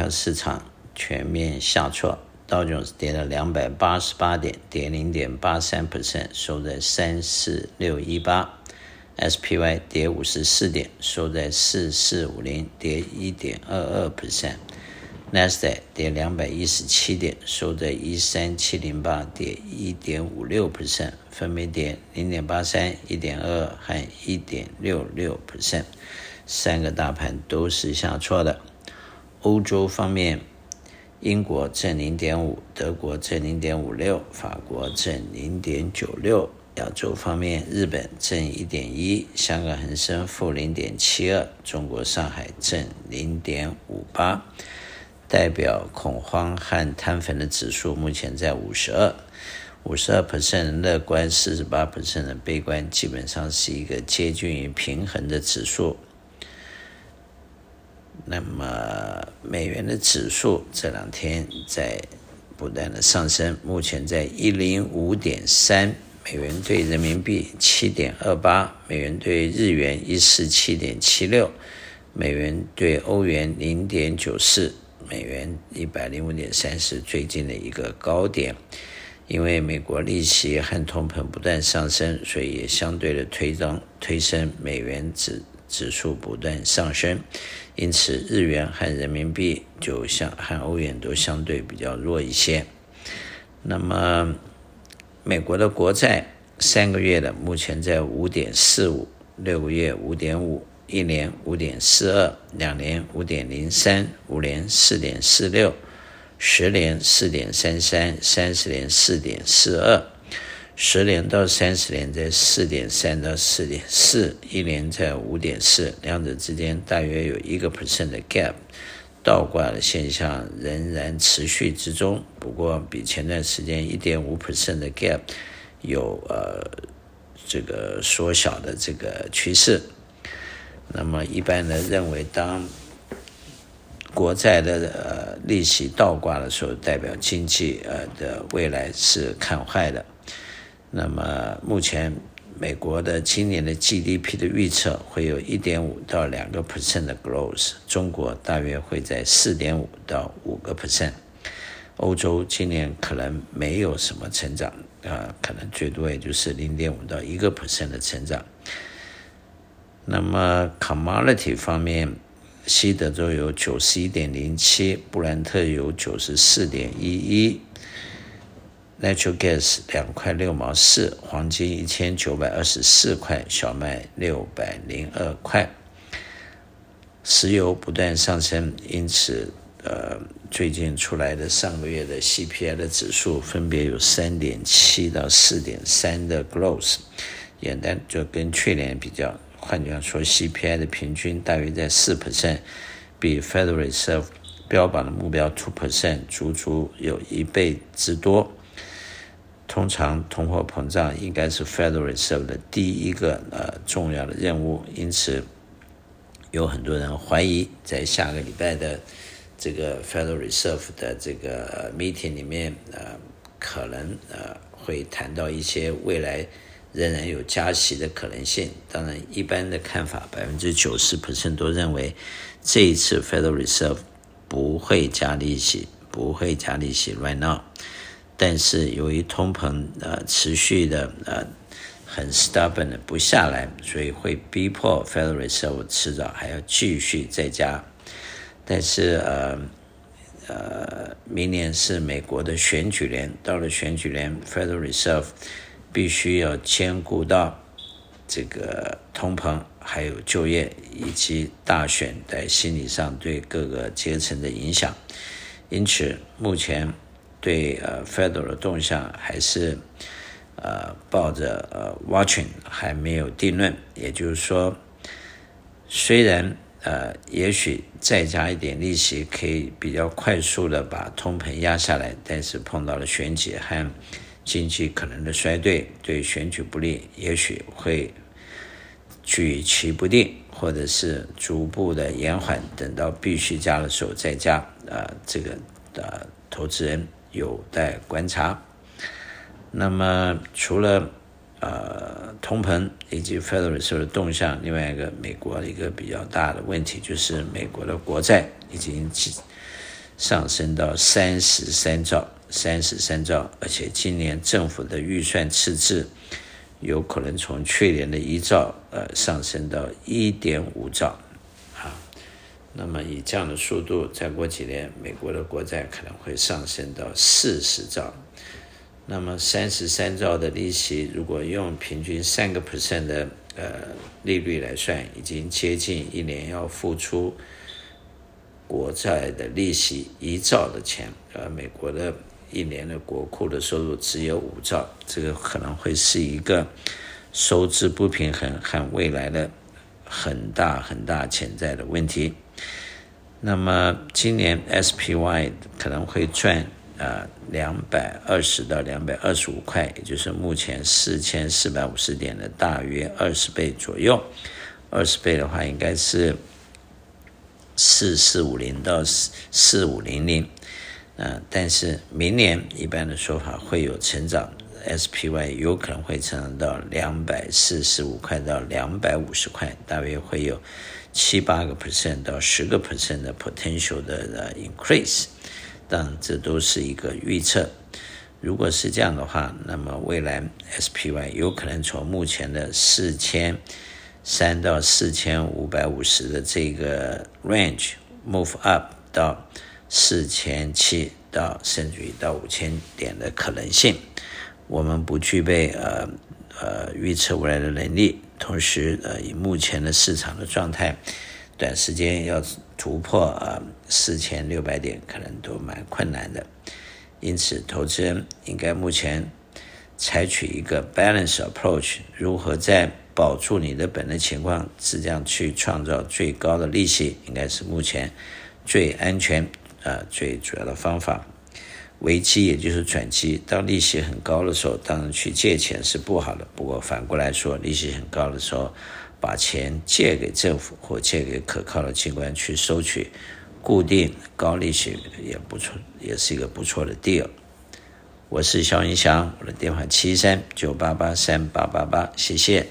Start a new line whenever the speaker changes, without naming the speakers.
票市场全面下挫，道琼斯跌了两百八十八点，跌零点八三 percent，收在三四六一八。SPY 跌五十四点，收在四四五零，跌一点二二 percent。Nasdaq 跌两百一十七点，收在一三七零八，跌一点五六 percent，分别跌零点八三、一点二二和一点六六 percent。三个大盘都是下挫的。欧洲方面，英国正零点五，德国正零点五六，法国正零点九六。亚洲方面，日本正一点一，香港恒生负零点七二，中国上海正零点五八。代表恐慌和贪粉的指数目前在五十二，五十二 percent 乐观，四十八 percent 的悲观，基本上是一个接近于平衡的指数。那么美元的指数这两天在不断的上升，目前在一零五点三，美元兑人民币七点二八，美元兑日元一四七点七六，美元兑欧元零点九四。美元一百零五点三是最近的一个高点，因为美国利息和通膨不断上升，所以也相对的推涨推升美元指指数不断上升，因此日元和人民币就像和欧元都相对比较弱一些。那么美国的国债三个月的目前在五点四五，六个月五点五。一年五点四二，两年五点零三，五年四点四六，十年四点三三，三十年四点四二，十年到三十年在四点三到四点四，一年在五点四，两者之间大约有一个 percent 的 gap，倒挂的现象仍然持续之中，不过比前段时间一点五 percent 的 gap 有呃这个缩小的这个趋势。那么，一般呢认为，当国债的呃利息倒挂的时候，代表经济呃的未来是看坏的。那么，目前美国的今年的 GDP 的预测会有一点五到两个 percent 的 growth，中国大约会在四点五到五个 percent，欧洲今年可能没有什么成长，啊，可能最多也就是零点五到一个 percent 的成长。那么，commodity 方面，西德州有九十一点零七，布兰特有九十四点一一，natural gas 两块六毛四，黄金一千九百二十四块，小麦六百零二块，石油不断上升，因此，呃，最近出来的上个月的 CPI 的指数分别有三点七到四点三的 growth，简单就跟去年比较。换句话说，CPI 的平均大约在四 percent，比 Federal Reserve 标榜的目标 two percent 足足有一倍之多。通常通货膨胀应该是 Federal Reserve 的第一个呃重要的任务，因此有很多人怀疑，在下个礼拜的这个 Federal Reserve 的这个 meeting 里面，呃，可能呃会谈到一些未来。仍然有加息的可能性。当然，一般的看法，百分之九十 percent 都认为这一次 Federal Reserve 不会加利息，不会加利息 right now。但是由于通膨呃持续的呃很 stubborn 的不下来，所以会逼迫 Federal Reserve 迟早还要继续再加。但是呃呃，明年是美国的选举年，到了选举年，Federal Reserve。必须要兼顾到这个通膨，还有就业以及大选在心理上对各个阶层的影响。因此，目前对呃 Federal 的动向还是呃抱着呃 watching，还没有定论。也就是说，虽然呃也许再加一点利息，可以比较快速的把通膨压下来，但是碰到了选举和经济可能的衰退对选举不利，也许会举棋不定，或者是逐步的延缓，等到必须加的时候再加。啊、呃，这个的、呃、投资人有待观察。那么除了呃通膨以及 Federal Reserve 的动向，另外一个美国的一个比较大的问题就是美国的国债已经上升到三十三兆，三十三兆，而且今年政府的预算赤字有可能从去年的一兆呃上升到一点五兆。那么以这样的速度，再过几年，美国的国债可能会上升到四十兆。那么三十三兆的利息，如果用平均三个 percent 的呃利率来算，已经接近一年要付出国债的利息一兆的钱。而美国的一年的国库的收入只有五兆，这个可能会是一个收支不平衡和未来的很大很大潜在的问题。那么今年 SPY 可能会赚呃两百二十到两百二十五块，也就是目前四千四百五十点的大约二十倍左右。二十倍的话，应该是四四五零到四四五零零。呃，但是明年一般的说法会有成长，SPY 有可能会成长到两百四十五块到两百五十块，大约会有。七八个 percent 到十个 percent 的 potential 的 increase，但这都是一个预测。如果是这样的话，那么未来 SPY 有可能从目前的四千三到四千五百五十的这个 range move up 到四千七到甚至于到五千点的可能性。我们不具备呃呃预测未来的能力。同时，呃，以目前的市场的状态，短时间要突破呃四千六百点，可能都蛮困难的。因此，投资人应该目前采取一个 balance approach，如何在保住你的本的情况之下去创造最高的利息，应该是目前最安全、呃最主要的方法。危机也就是转机，当利息很高的时候，当然去借钱是不好的。不过反过来说，利息很高的时候，把钱借给政府或借给可靠的机关去收取固定高利息也不错，也是一个不错的 deal。我是肖云祥，我的电话七三九八八三八八八，谢谢。